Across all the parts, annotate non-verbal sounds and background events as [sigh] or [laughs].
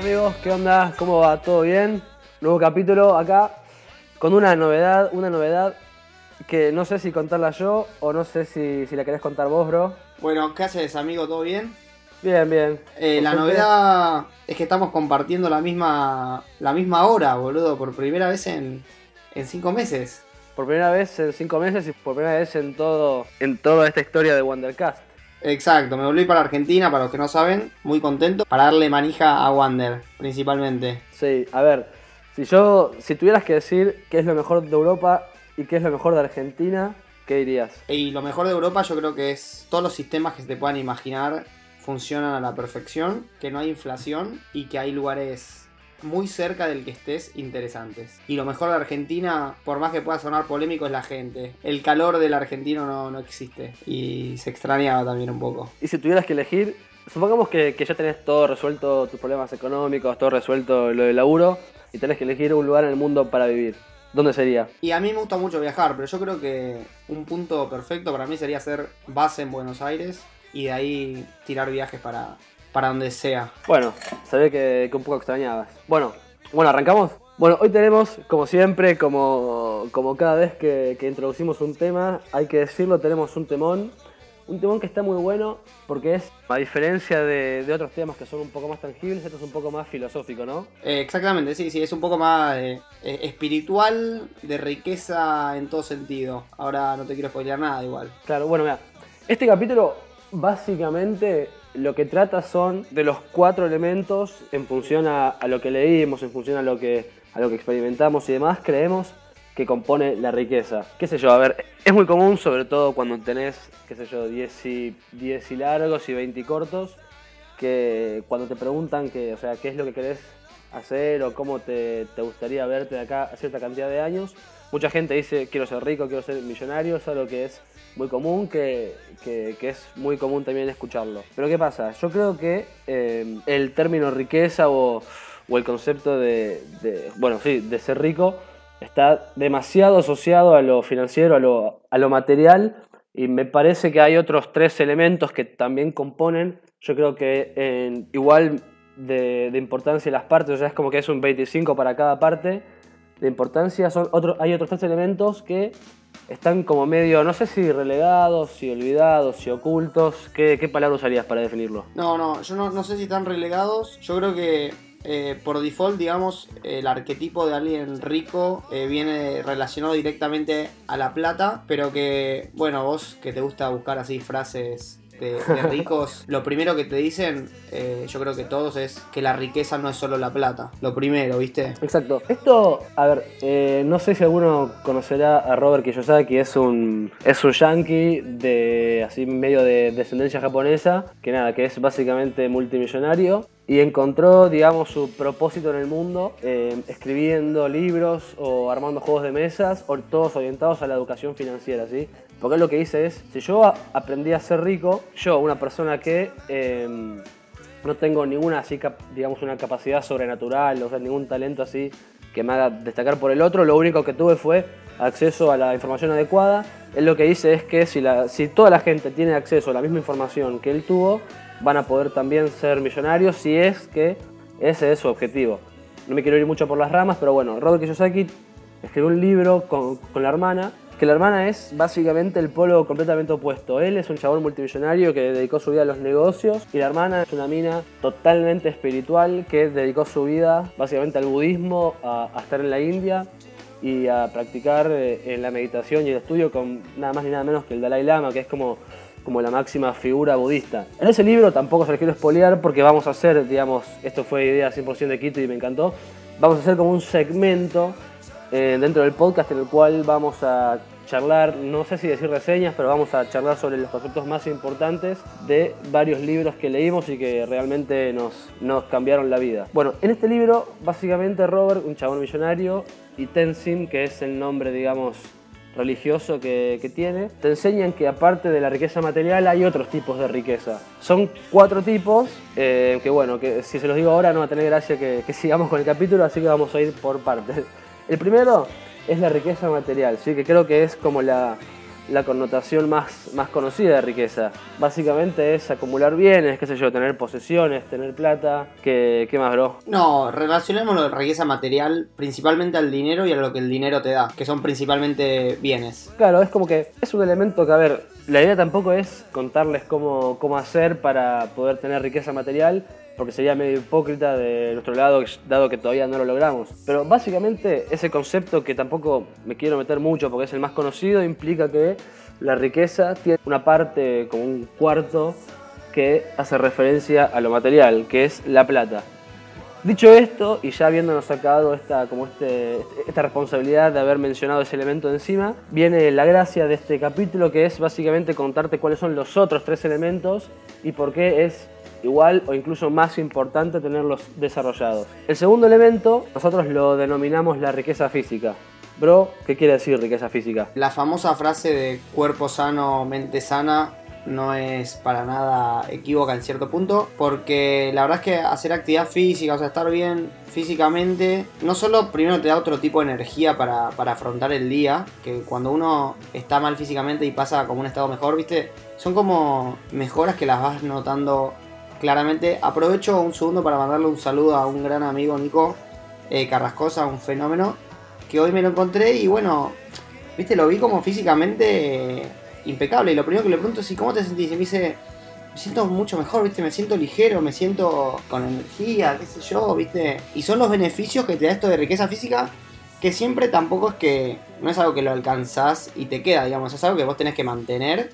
amigos? ¿Qué onda? ¿Cómo va? ¿Todo bien? Nuevo capítulo acá con una novedad, una novedad que no sé si contarla yo o no sé si, si la querés contar vos, bro. Bueno, ¿qué haces, amigo? ¿Todo bien? Bien, bien. Eh, la novedad es que estamos compartiendo la misma, la misma hora, boludo, por primera vez en, en cinco meses. Por primera vez en cinco meses y por primera vez en todo en toda esta historia de Wondercast. Exacto, me volví para Argentina, para los que no saben, muy contento, para darle manija a Wander, principalmente. Sí, a ver, si yo, si tuvieras que decir qué es lo mejor de Europa y qué es lo mejor de Argentina, ¿qué dirías? Y lo mejor de Europa yo creo que es todos los sistemas que se te puedan imaginar funcionan a la perfección, que no hay inflación y que hay lugares muy cerca del que estés interesantes. Y lo mejor de Argentina, por más que pueda sonar polémico, es la gente. El calor del argentino no, no existe y se extrañaba también un poco. Y si tuvieras que elegir, supongamos que, que ya tenés todo resuelto, tus problemas económicos, todo resuelto lo del laburo, y tenés que elegir un lugar en el mundo para vivir. ¿Dónde sería? Y a mí me gusta mucho viajar, pero yo creo que un punto perfecto para mí sería hacer base en Buenos Aires y de ahí tirar viajes para, para donde sea. Bueno, sabía que, que un poco extrañabas. Bueno, bueno, ¿arrancamos? Bueno, hoy tenemos, como siempre, como, como cada vez que, que introducimos un tema, hay que decirlo, tenemos un temón. Un temón que está muy bueno porque es, a diferencia de, de otros temas que son un poco más tangibles, esto es un poco más filosófico, ¿no? Eh, exactamente, sí, sí, es un poco más eh, eh, espiritual, de riqueza en todo sentido. Ahora no te quiero spoilear nada igual. Claro, bueno, mira, este capítulo básicamente lo que trata son de los cuatro elementos en función a, lo que leímos, en función a lo que, a lo que experimentamos y demás, creemos que compone la riqueza. ¿Qué sé yo? A ver, es muy común, sobre todo cuando tenés, qué sé yo, 10 y, 10 y largos y 20 y cortos, que cuando te preguntan que, o sea, qué es lo que querés hacer o cómo te, te gustaría verte de acá a cierta cantidad de años, mucha gente dice quiero ser rico, quiero ser millonario, es algo que es muy común, que, que- es muy común también escucharlo. Pero ¿qué pasa? Yo creo que eh, el término riqueza o, o el concepto de, de- bueno, sí, de ser rico está demasiado asociado a lo financiero, a lo, a lo material, y me parece que hay otros tres elementos que también componen, yo creo que en igual de, de importancia las partes, o sea, es como que es un 25 para cada parte de importancia, son otro, hay otros tres elementos que están como medio, no sé si relegados, si olvidados, si ocultos, ¿qué, qué palabra usarías para definirlo? No, no, yo no, no sé si están relegados. Yo creo que eh, por default, digamos, el arquetipo de alguien rico eh, viene relacionado directamente a la plata, pero que, bueno, vos que te gusta buscar así frases de, de ricos, lo primero que te dicen, eh, yo creo que todos es que la riqueza no es solo la plata. Lo primero, ¿viste? Exacto. Esto, a ver, eh, no sé si alguno conocerá a Robert Kiyosaki, es un, es un yankee de así medio de descendencia japonesa, que nada, que es básicamente multimillonario y encontró, digamos, su propósito en el mundo eh, escribiendo libros o armando juegos de mesas, o todos orientados a la educación financiera, ¿sí? Porque él lo que dice es, si yo aprendí a ser rico, yo, una persona que... em, no tengo ninguna así, digamos, una capacidad sobrenatural, o sea, ningún talento así que me haga destacar por el otro. Lo único que tuve fue acceso a la información adecuada. Él lo que dice es que si, la, si toda la gente tiene acceso a la misma información que él tuvo, van a poder también ser millonarios si es que ese es su objetivo. No me quiero ir mucho por las ramas, pero bueno, Robert Kiyosaki escribió un libro con, con la hermana, que la hermana es básicamente el polo completamente opuesto. Él es un chabón multimillonario que dedicó su vida a los negocios y la hermana es una mina totalmente espiritual que dedicó su vida básicamente al budismo, a, estar en la India y a practicar eh, en la meditación y el estudio con nada más ni nada menos que el Dalai Lama, que es como, como la máxima figura budista. En ese libro tampoco se les quiero espolear porque vamos a hacer, digamos, esto fue idea 100% de Quito y me encantó, vamos a hacer como un segmento eh, dentro del podcast en el cual vamos a charlar, no sé si decir reseñas, pero vamos a charlar sobre los conceptos más importantes de varios libros que leímos y que realmente nos, nos cambiaron la vida. Bueno, en este libro, básicamente Robert, un chabón millonario, y Tenzin, que es el nombre, digamos, religioso que, tiene, te enseñan que aparte de la riqueza material hay otros tipos de riqueza. Son cuatro tipos, eh, que bueno, que si se los digo ahora no va a tener gracia que, que sigamos con el capítulo, así que vamos a ir por partes. El primero es la riqueza material, ¿sí? que creo que es como la, la connotación más, más conocida de riqueza. Básicamente es acumular bienes, qué sé yo, tener posesiones, tener plata. ¿Qué, qué más, bro? No, relacionemos lo de riqueza material principalmente al dinero y a lo que el dinero te da, que son principalmente bienes. Claro, es como que es un elemento que, a ver, la idea tampoco es contarles cómo, cómo hacer para poder tener riqueza material, porque sería medio hipócrita de nuestro lado, dado que todavía no lo logramos. Pero básicamente ese concepto que tampoco me quiero meter mucho porque es el más conocido, implica que la riqueza tiene una parte, como un cuarto, que hace referencia a lo material, que es la plata. Dicho esto, y ya habiéndonos sacado esta, como este, esta responsabilidad de haber mencionado ese elemento encima, viene la gracia de este capítulo que es básicamente contarte cuáles son los otros tres elementos y por qué es igual o incluso más importante tenerlos desarrollados. El segundo elemento nosotros lo denominamos la riqueza física. Bro, ¿qué quiere decir riqueza física? La famosa frase de cuerpo sano, mente sana no es para nada equívoca en cierto punto, porque la verdad es que hacer actividad física, o sea, estar bien físicamente, no solo primero te da otro tipo de energía para, para afrontar el día, que cuando uno está mal físicamente y pasa como un estado mejor, viste, son como mejoras que las vas notando claramente. Aprovecho un segundo para mandarle un saludo a un gran amigo Nico eh, Carrascosa, un fenómeno, que hoy me lo encontré y bueno, viste, lo vi como físicamente impecable. Y lo primero que le pregunto es, ¿y cómo te sentís? Y me dice, me siento mucho mejor, viste, me siento ligero, me siento con energía, qué sé yo, viste. Y son los beneficios que te da esto de riqueza física que siempre tampoco es que no es algo que lo alcanzás y te queda, digamos, es algo que vos tenés que mantener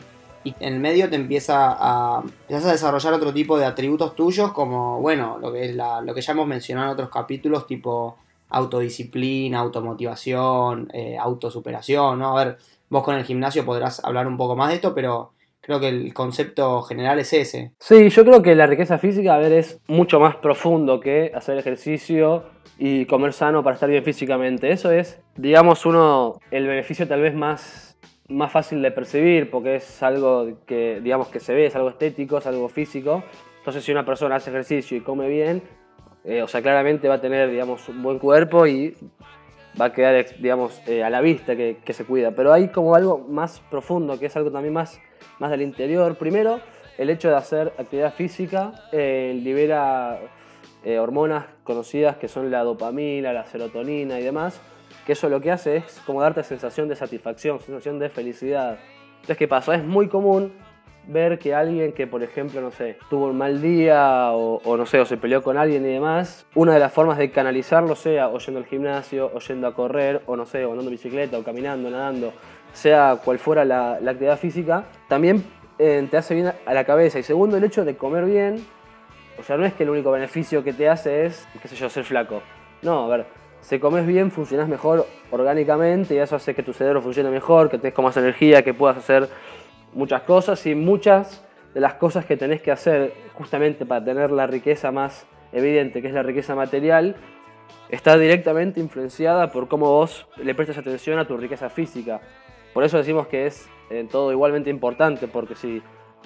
y en el medio te empieza a, empiezas a desarrollar otro tipo de atributos tuyos como, bueno, lo que, es la, lo que ya hemos mencionado en otros capítulos, tipo autodisciplina, automotivación, eh, autosuperación, ¿no? A ver, vos con el gimnasio podrás hablar un poco más de esto, pero creo que el concepto general es ese. Sí, yo creo que la riqueza física, a ver, es mucho más profundo que hacer ejercicio y comer sano para estar bien físicamente. Eso es, digamos, uno, el beneficio tal vez más más fácil de percibir porque es algo que, digamos, que se ve, es algo estético, es algo físico. Entonces, si una persona hace ejercicio y come bien, eh, o sea, claramente va a tener, digamos, un buen cuerpo y va a quedar, digamos, eh, a la vista que, se cuida. Pero hay como algo más profundo, que es algo también más, más del interior. Primero, el hecho de hacer actividad física eh, libera hormonas conocidas que son la dopamina, la serotonina y demás, que eso lo que hace es como darte sensación de satisfacción, sensación de felicidad. Entonces, ¿qué pasa? Es muy común ver que alguien que, por ejemplo, no sé, tuvo un mal día o, no sé, o se peleó con alguien y demás, una de las formas de canalizarlo sea o yendo al gimnasio, o yendo a correr, o no sé, o andando en bicicleta, o caminando, nadando, sea cual fuera la, actividad física, también eh, te hace bien a la cabeza. Y segundo, el hecho de comer bien, o sea, no es que el único beneficio que te hace es, qué sé yo, ser flaco. No, a ver, si comes bien, funcionas mejor orgánicamente y eso hace que tu cerebro funcione mejor, que tengas más energía, que puedas hacer muchas cosas y muchas de las cosas que tenés que hacer justamente para tener la riqueza más evidente, que es la riqueza material, está directamente influenciada por cómo vos le prestas atención a tu riqueza física. Por eso decimos que es en todo igualmente importante, porque si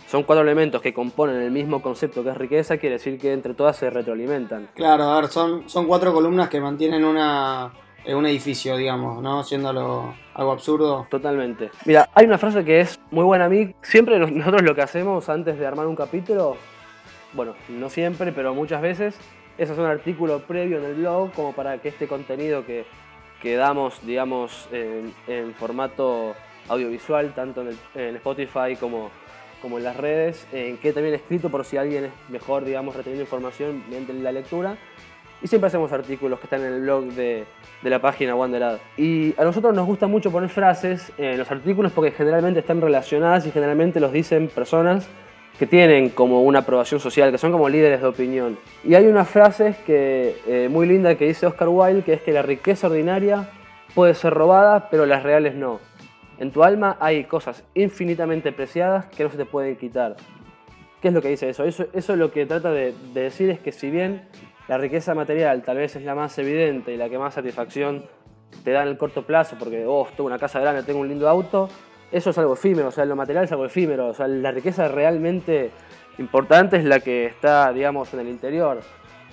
son cuatro elementos que componen el mismo concepto que es riqueza, quiere decir que entre todas se retroalimentan. Claro, a ver, son, son cuatro columnas que mantienen una, un edificio, digamos, ¿no? Siendo algo, absurdo. Totalmente. Mira, hay una frase que es muy buena a mí. Siempre [laughs] nosotros lo que hacemos antes de armar un capítulo, bueno, no siempre, pero muchas veces, es hacer un artículo previo en el blog como para que este contenido que, que damos, digamos, en, formato audiovisual, tanto en, en Spotify como como en las redes, en que también escrito por si alguien es mejor, digamos, reteniendo información mediante la lectura. Y siempre hacemos artículos que están en el blog de, de la página Wanderad. Y a nosotros nos gusta mucho poner frases en los artículos porque generalmente están relacionadas y generalmente los dicen personas que tienen como una aprobación social, que son como líderes de opinión. Y hay unas frases que, eh, muy linda que dice Oscar Wilde, que es que la riqueza ordinaria puede ser robada, pero las reales no. En tu alma hay cosas infinitamente preciadas que no se te pueden quitar. ¿Qué es lo que dice eso? Eso, eso lo que trata de, decir es que si bien la riqueza material tal vez es la más evidente y la que más satisfacción te da en el corto plazo, porque, oh, tengo una casa grande, tengo un lindo auto, eso es algo efímero, o sea, lo material es algo efímero, o sea, la riqueza realmente importante es la que está, digamos, en el interior.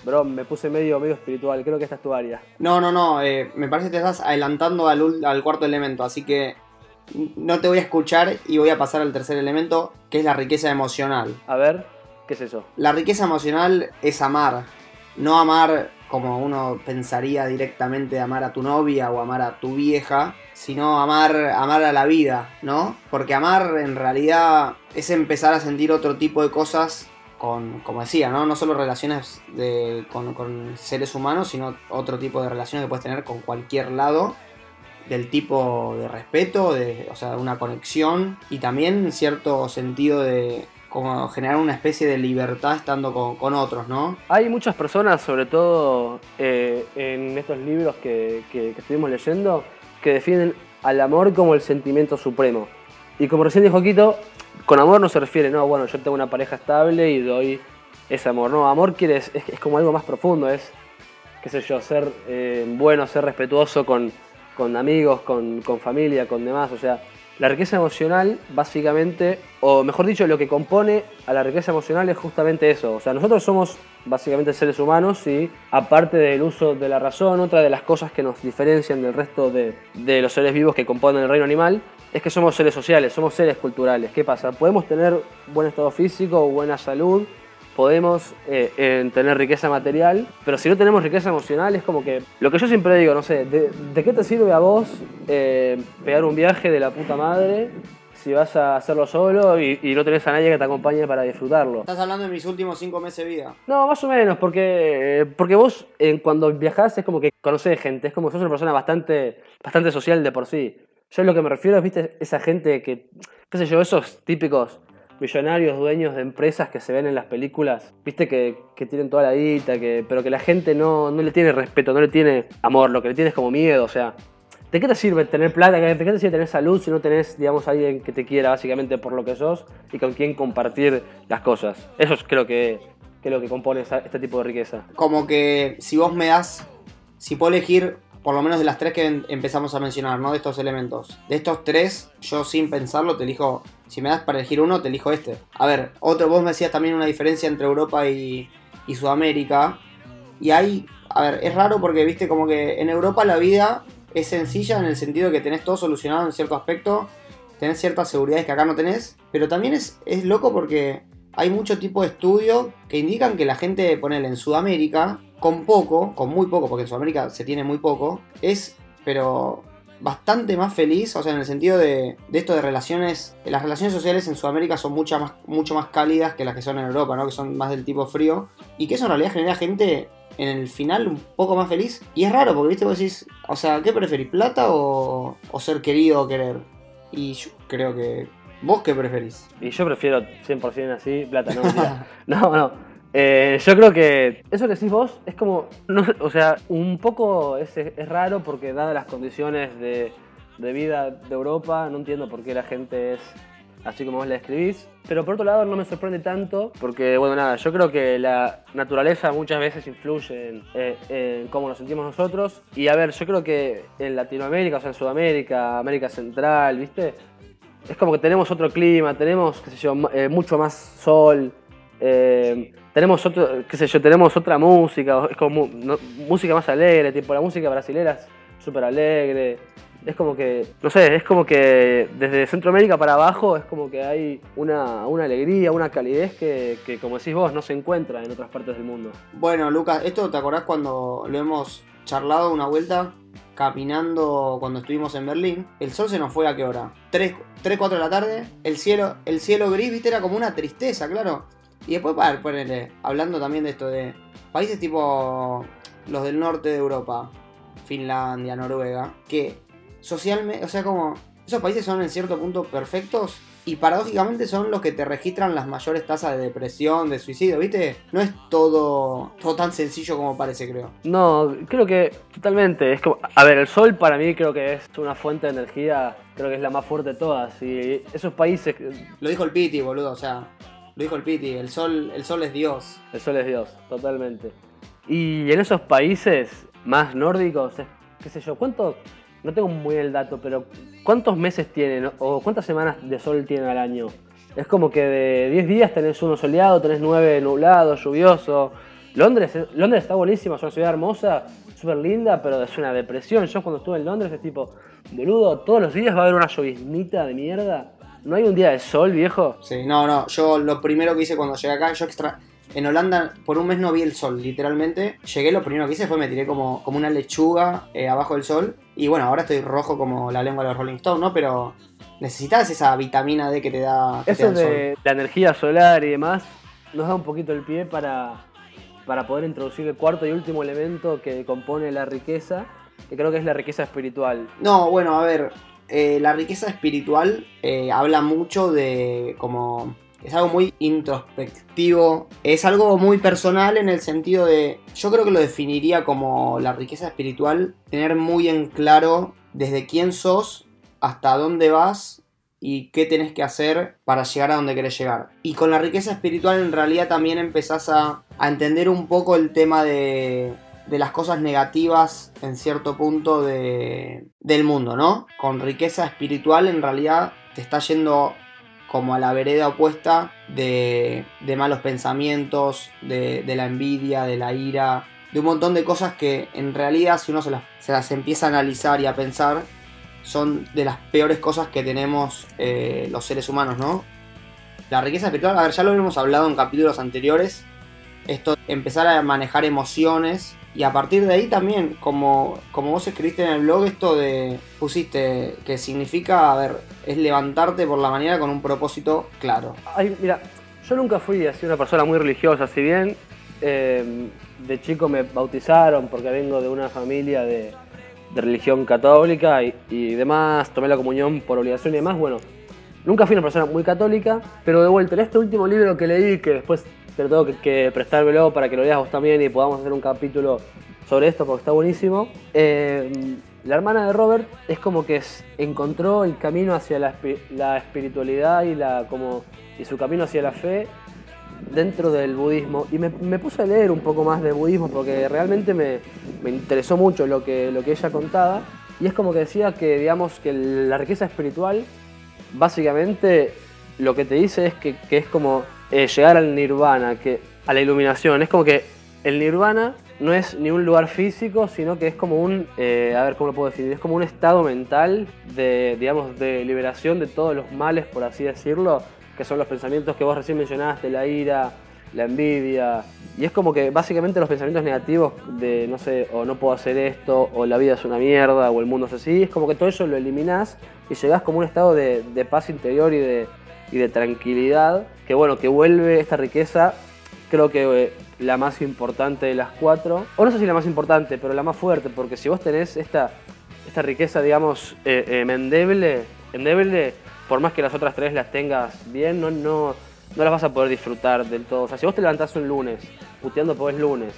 Bro, me puse medio, medio espiritual, creo que esta es tu área. No, no, no, eh, me parece que te estás adelantando al, al cuarto elemento, así que no te voy a escuchar y voy a pasar al tercer elemento, que es la riqueza emocional. A ver, ¿qué es eso? La riqueza emocional es amar, no amar como uno pensaría directamente amar a tu novia o amar a tu vieja, sino amar, amar a la vida, ¿no? Porque amar en realidad es empezar a sentir otro tipo de cosas con, como decía, ¿no? No solo relaciones de, con, con seres humanos, sino otro tipo de relaciones que puedes tener con cualquier lado del tipo de respeto, o sea, una conexión y también cierto sentido de como generar una especie de libertad estando con, otros, ¿no? Hay muchas personas, sobre todo eh, en estos libros que, estuvimos leyendo, que definen al amor como el sentimiento supremo. Y como recién dijo Quito, con amor no se refiere, no, bueno, yo tengo una pareja estable y doy ese amor. No, amor quiere, es, es como algo más profundo, es, qué sé yo, ser eh, bueno, ser respetuoso con, con amigos, con, familia, con demás. O sea, la riqueza emocional, básicamente, o mejor dicho, lo que compone a la riqueza emocional es justamente eso. O sea, nosotros somos básicamente seres humanos y aparte del uso de la razón, otra de las cosas que nos diferencian del resto de, de los seres vivos que componen el reino animal es que somos seres sociales, somos seres culturales. ¿Qué pasa? Podemos tener buen estado físico, buena salud, podemos eh, tener riqueza material, pero si no tenemos riqueza emocional es como que, lo que yo siempre digo, no sé, ¿de, qué te sirve a vos eh, pegar un viaje de la puta madre si vas a hacerlo solo y, no tenés a nadie que te acompañe para disfrutarlo? Estás hablando de mis últimos cinco meses de vida. No, más o menos, porque, porque vos cuando viajás es como que conocés gente, es como que sos una persona bastante, bastante social de por sí. Yo lo que me refiero es, viste, esa gente que, qué sé yo, esos típicos millonarios, dueños de empresas que se ven en las películas, viste que, tienen toda la guita, que, pero que la gente no, no, le tiene respeto, no le tiene amor, lo que le tiene es como miedo, o sea, ¿de qué te sirve tener plata? ¿De qué te sirve tener salud si no tenés, digamos, alguien que te quiera básicamente por lo que sos y con quien compartir las cosas? Eso es, creo que, que es lo que compone este tipo de riqueza. Como que si vos me das, si puedo elegir por lo menos de las tres que em, empezamos a mencionar, ¿no? De estos elementos. De estos tres, yo sin pensarlo te elijo, si me das para elegir uno, te elijo este. A ver, otro, vos me decías también una diferencia entre Europa y, Sudamérica. Y hay, a ver, es raro porque, viste, como que en Europa la vida es sencilla en el sentido de que tenés todo solucionado en cierto aspecto, tenés ciertas seguridades que acá no tenés, pero también es, es loco porque hay mucho tipo de estudio que indican que la gente, ponele en Sudamérica, con poco, con muy poco, porque en Sudamérica se tiene muy poco, es, pero bastante más feliz, o sea, en el sentido de, de esto de relaciones, las relaciones sociales en Sudamérica son mucho más, mucho más cálidas que las que son en Europa, ¿no? Que son más del tipo frío, y que eso en realidad genera gente en el final un poco más feliz, y es raro, porque viste, vos decís, o sea, ¿qué preferís, plata o, o ser querido o querer? Y yo creo que ¿Vos qué preferís? Y yo prefiero 100% así, plata, no. [laughs] no, no. Eh, yo creo que eso que decís vos es como, o sea, un poco es, es raro porque dadas las condiciones de, de, vida de Europa, no entiendo por qué la gente es así como vos la describís. Pero por otro lado no me sorprende tanto porque, bueno, nada, yo creo que la naturaleza muchas veces influye en, eh, en, cómo nos sentimos nosotros. Y a ver, yo creo que en Latinoamérica, o sea, en Sudamérica, América Central, ¿viste? Es como que tenemos otro clima, tenemos, qué sé yo, eh, mucho más sol. Eh, tenemos otro, qué sé yo, tenemos otra música, es como música más alegre, tipo la música brasileña es súper alegre. Es como que, no sé, es como que desde Centroamérica para abajo es como que hay una, alegría, una calidez que, que, como decís vos, no se encuentra en otras partes del mundo. Bueno, Lucas, ¿esto te acordás cuando lo hemos charlado una vuelta? caminando cuando estuvimos en Berlín, el sol se nos fue a qué hora? 3, 3 4 de la tarde, el cielo, el cielo gris, viste, era como una tristeza, claro. Y después, para ponerle, hablando también de esto de países tipo los del norte de Europa, Finlandia, Noruega, que socialmente, o sea, como esos países son en cierto punto perfectos y paradójicamente son los que te registran las mayores tasas de depresión, de suicidio, ¿viste? No es todo, todo tan sencillo como parece, creo. No, creo que totalmente. Es como, a ver, el sol para mí creo que es una fuente de energía, creo que es la más fuerte de todas. Y esos países... Lo dijo el Piti, boludo, o sea, lo dijo el Piti, el sol, el sol es Dios. El sol es Dios, totalmente. Y en esos países más nórdicos, qué sé yo, ¿cuánto? No tengo muy el dato, pero ¿cuántos meses tienen o cuántas semanas de sol tienen al año? Es como que de 10 días tenés uno soleado, tenés 9 nublado, lluvioso. Londres, Londres está buenísima, es una ciudad hermosa, súper linda, pero es una depresión. Yo cuando estuve en Londres es tipo, boludo, todos los días va a haber una lloviznita de mierda. ¿No hay un día de sol, viejo? Sí, no, no. Yo lo primero que hice cuando llegué acá, yo extra. En Holanda por un mes no vi el sol, literalmente. Llegué, lo primero que hice fue me tiré como, como una lechuga eh, abajo del sol. Y bueno, ahora estoy rojo como la lengua de los Rolling Stones, ¿no? Pero necesitas esa vitamina D que te da, que te Eso da el sol. de la energía solar y demás nos da un poquito el pie para, para poder introducir el cuarto y último elemento que compone la riqueza, que creo que es la riqueza espiritual. No, bueno, a ver, eh, la riqueza espiritual eh, habla mucho de como... Es algo muy introspectivo, es algo muy personal en el sentido de, yo creo que lo definiría como la riqueza espiritual, tener muy en claro desde quién sos hasta dónde vas y qué tenés que hacer para llegar a donde querés llegar. Y con la riqueza espiritual en realidad también empezás a, a entender un poco el tema de, de las cosas negativas en cierto punto de, del mundo, ¿no? Con riqueza espiritual en realidad te está yendo como a la vereda opuesta de, de malos pensamientos, de, de la envidia, de la ira, de un montón de cosas que en realidad si uno se las, se las empieza a analizar y a pensar, son de las peores cosas que tenemos eh, los seres humanos, ¿no? La riqueza espiritual, a ver, ya lo hemos hablado en capítulos anteriores, esto empezar a manejar emociones y a partir de ahí también, como, como vos escribiste en el blog, esto de, pusiste que significa, a ver, es levantarte por la mañana con un propósito claro. Ay, mira, yo nunca fui así una persona muy religiosa, si bien eh, de chico me bautizaron porque vengo de una familia de, de religión católica y, y demás, tomé la comunión por obligación y demás, bueno, nunca fui una persona muy católica, pero de vuelta, en este último libro que leí, que después te lo tengo que, que prestármelo para que lo leas vos también y podamos hacer un capítulo sobre esto porque está buenísimo. Eh, la hermana de Robert es como que encontró el camino hacia la, la espiritualidad y, la, como, y su camino hacia la fe dentro del budismo. Y me, me puse a leer un poco más de budismo porque realmente me, me interesó mucho lo que, lo que ella contaba. Y es como que decía que, digamos, que la riqueza espiritual, básicamente lo que te dice es que, que es como eh, llegar al nirvana, que, a la iluminación. Es como que el nirvana no es ni un lugar físico, sino que es como un, eh, a ver cómo lo puedo decir, es como un estado mental de, digamos, de liberación de todos los males, por así decirlo, que son los pensamientos que vos recién mencionaste, la ira, la envidia. Y es como que básicamente los pensamientos negativos de, no sé, o no puedo hacer esto, o la vida es una mierda, o el mundo es así, es como que todo eso lo eliminás y llegás como a un estado de, de paz interior y de, y de tranquilidad, que bueno, que vuelve esta riqueza, creo que eh, la más importante de las cuatro, o no sé si la más importante, pero la más fuerte, porque si vos tenés esta, esta riqueza, digamos, eh, eh, endeble, endeble, por más que las otras tres las tengas bien, no, no, no las vas a poder disfrutar del todo. O sea, si vos te levantás un lunes, puteando porque es lunes,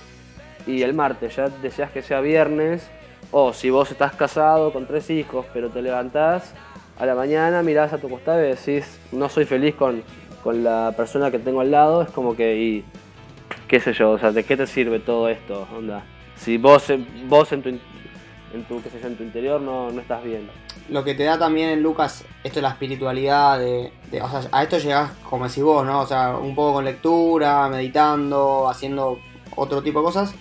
y el martes ya deseas que sea viernes, o si vos estás casado con tres hijos, pero te levantás a la mañana, mirás a tu costado y decís, no soy feliz con, con la persona que tengo al lado, es como que, y qué sé yo, o sea, ¿de qué te sirve todo esto? Onda? Si vos, vos en tu, en tu, qué sé yo, en tu interior no, no estás bien. Lo que te da también en Lucas, esto de la espiritualidad, de, o sea, a esto llegás, como decís vos, ¿no? O sea, un poco con lectura, meditando, haciendo otro tipo de cosas.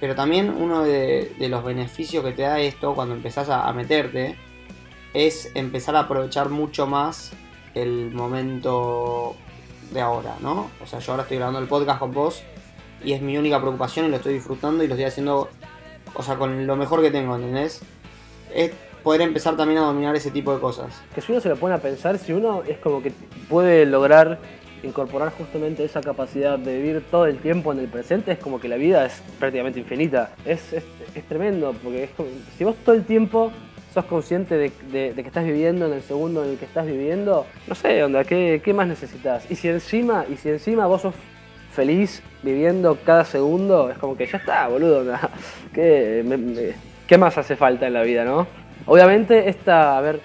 Pero también uno de, los beneficios que te da esto cuando empezás a, a meterte es empezar a aprovechar mucho más el momento de ahora, ¿no? O sea, yo ahora estoy grabando el podcast con vos y es mi única preocupación y lo estoy disfrutando y lo estoy haciendo, o sea, con lo mejor que tengo, ¿entendés? Es poder empezar también a dominar ese tipo de cosas. Que si uno se lo pone a pensar, si uno es como que puede lograr incorporar justamente esa capacidad de vivir todo el tiempo en el presente, es como que la vida es prácticamente infinita. Es, es, tremendo, porque si vos todo el tiempo sos consciente de, de- de que estás viviendo en el segundo en el que estás viviendo, no sé, onda, ¿qué, qué más necesitas? Y si encima, y si encima vos sos feliz viviendo cada segundo, es como que ya está, boludo. [laughs] ¿Qué, ¿qué más hace falta en la vida, no? Obviamente, esta, a ver,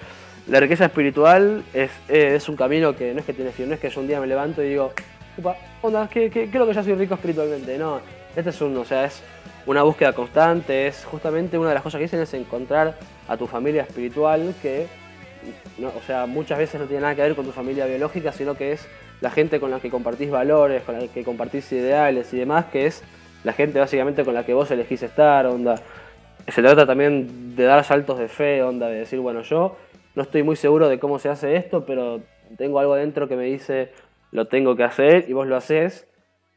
la riqueza espiritual es, eh, es un camino que no es que tiene fin, no es que yo un día me levanto y digo, "Upa, onda, que, que- creo que ya soy rico espiritualmente. No, este es un, o sea, es una búsqueda constante, es justamente una de las cosas que dicen es encontrar a tu familia espiritual que, o sea, muchas veces no tiene nada que ver con tu familia biológica, sino que es la gente con la que compartís valores, con la que compartís ideales y demás, que es la gente básicamente con la que vos elegís estar, onda. Se trata también de dar saltos de fe, onda, de decir, bueno, yo no estoy muy seguro de cómo se hace esto, pero tengo algo adentro que me dice, lo tengo que hacer y vos lo haces.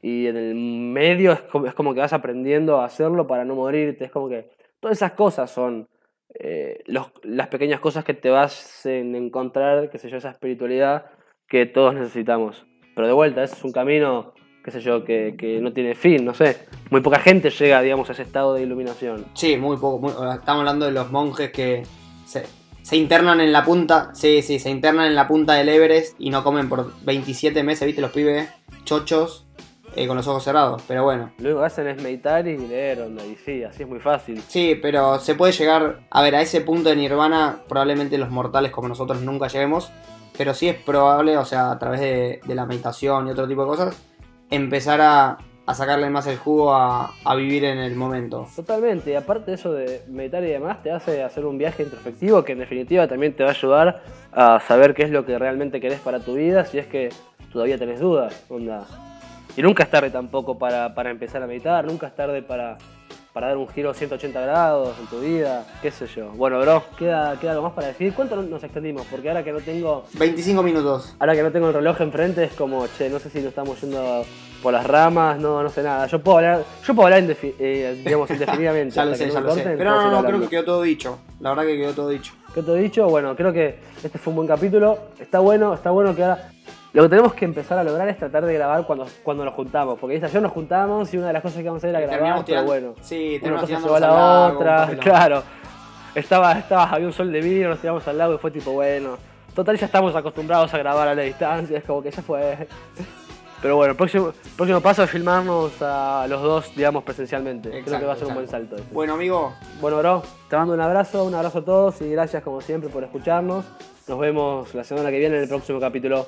Y en el medio es como, es que vas aprendiendo a hacerlo para no morirte. Es como que todas esas cosas son eh, las pequeñas cosas que te vas a encontrar, qué sé yo, esa espiritualidad que todos necesitamos. Pero de vuelta, es un camino, qué sé yo, que, que no tiene fin, no sé. Muy poca gente llega, digamos, a ese estado de iluminación. Sí, muy poco. muy- estamos hablando de los monjes que se, se internan en la punta. Sí, sí, se internan en la punta del Everest y no comen por 27 meses, ¿viste? Los pibes chochos eh, con los ojos cerrados. Pero bueno. Que hacen es meditar y leer, onda, y sí, así es muy fácil. Sí, pero se puede llegar. A ver, a ese punto de nirvana, probablemente los mortales como nosotros nunca lleguemos. Pero sí es probable, o sea, a través de, de la meditación y otro tipo de cosas, empezar a, a sacarle más el jugo a, a vivir en el momento. Totalmente, y aparte eso de meditar y demás te hace hacer un viaje introspectivo que en definitiva también te va a ayudar a saber qué es lo que realmente querés para tu vida si es que todavía tenés dudas, onda. Y nunca es tarde tampoco para, para empezar a meditar, nunca es tarde para, para dar un giro 180 grados en tu vida, qué sé yo. Bueno, bro, ¿queda, queda algo más para decir? ¿Cuánto nos extendimos? Porque ahora que no tengo 25 minutos. Ahora que no tengo el reloj enfrente es como, che, no sé si nos estamos yendo por las ramas, no, no sé nada. Yo puedo hablar, yo puedo hablar indefi- eh, digamos, [laughs] indefinidamente. Ya lo sé, ya lo Pero no, no, creo que quedó todo dicho. La verdad que quedó todo dicho. ¿Qué te he dicho? Bueno, creo que este fue un buen capítulo. Está bueno, está bueno que ahora. Lo que tenemos que empezar a lograr es tratar de grabar cuando, cuando nos juntamos. Porque ayer nos juntamos y una de las cosas que vamos a hacer era grabar, pero tirando- bueno. Sí, Una cosa llevó a la lago, otra, [laughs] claro. Estaba, estaba, había un sol de vino, nos tiramos al lago y fue tipo, bueno. Total, ya estamos acostumbrados a grabar a la distancia, es como que ya fue. [laughs] Pero bueno, el próximo, próximo paso es filmarnos a los dos, digamos, presencialmente. Creo que va a ser un buen salto. ese. Bueno, amigo, Bueno, bro, te mando un abrazo, un abrazo a todos y gracias como siempre por escucharnos. Nos vemos la semana que viene en el próximo capítulo.